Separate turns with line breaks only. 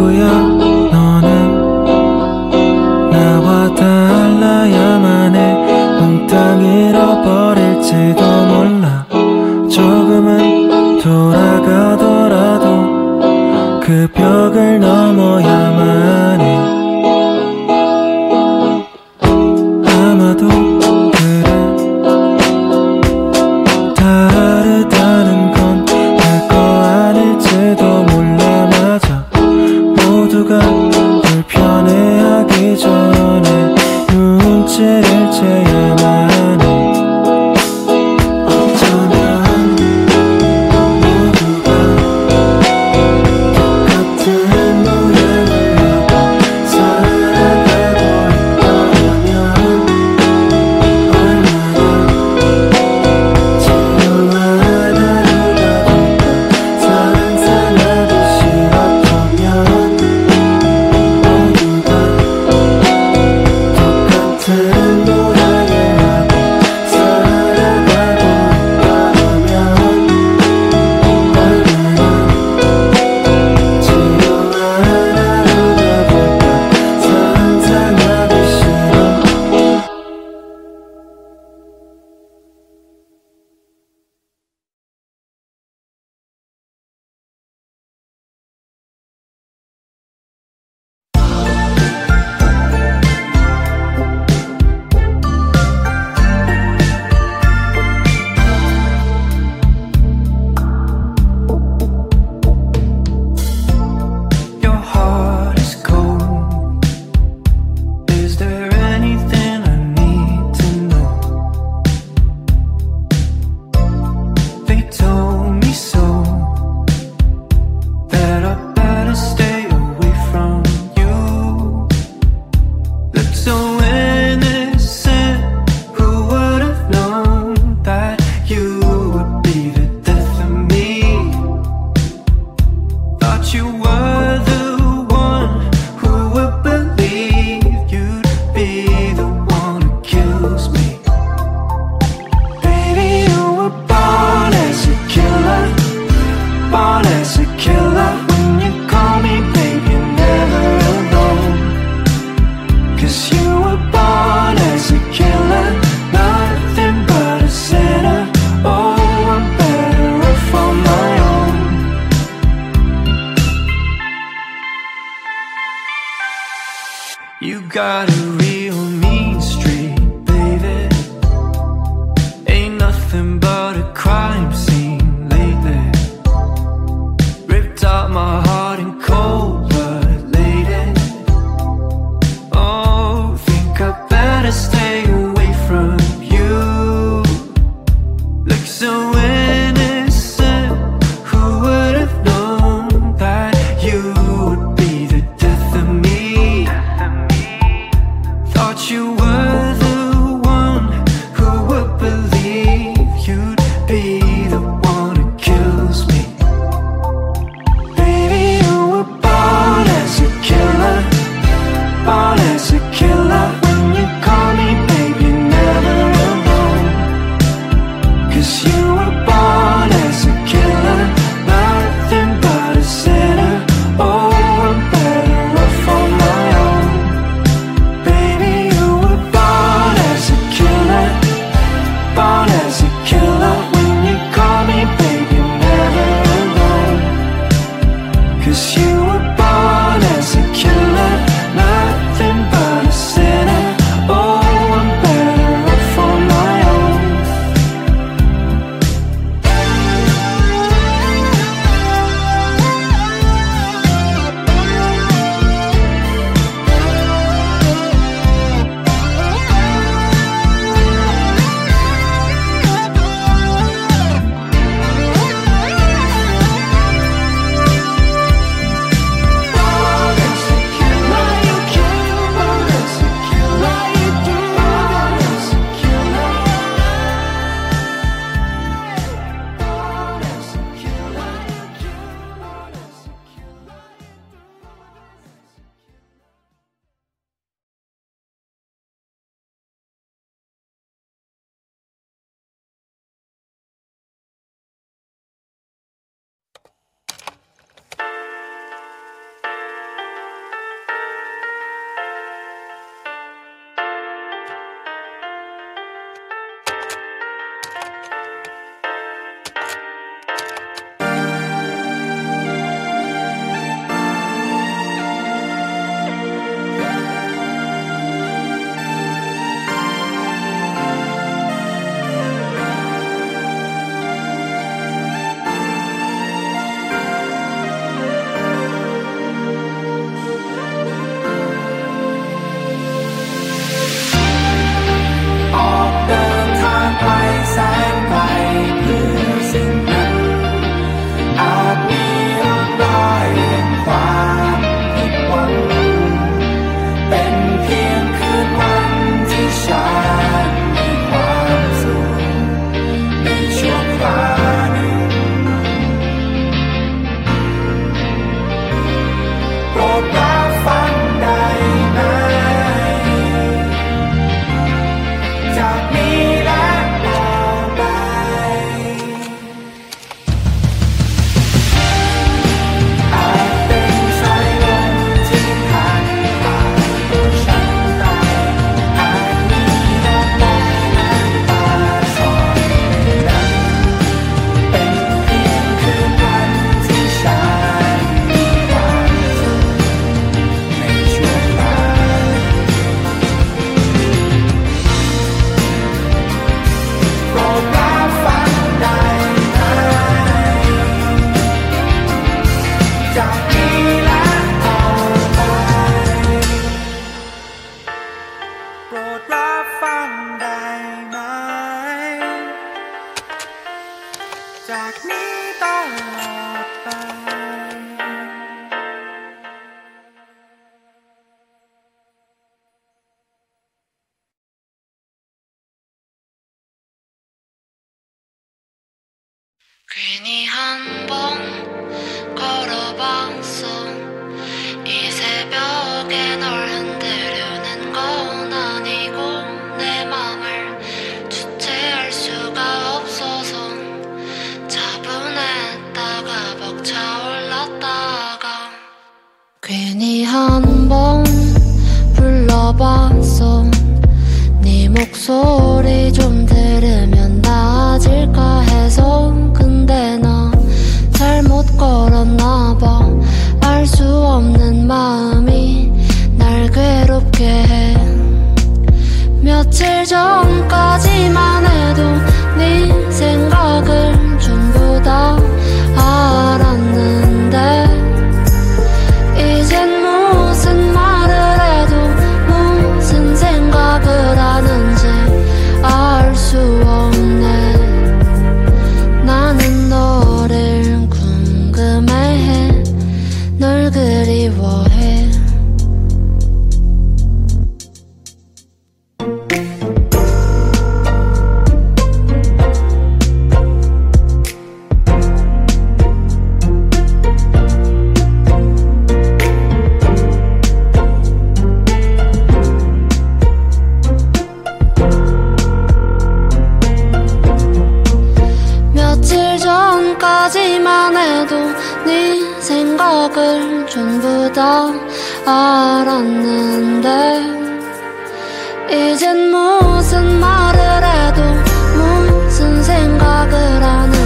不要。 모두가 Cause you were born as a kid
괜히 한 번 걸어봤어. 이 새벽에 널 흔들려는 건 아니고 내 맘을 주체할 수가 없어서 차분했다가 벅차올랐다가 괜히 한 번 불러봤어. 네 목소리 좀 나도 네 생각을 전부 다 알았는데 이젠 무슨 말을 해도 무슨 생각을 하는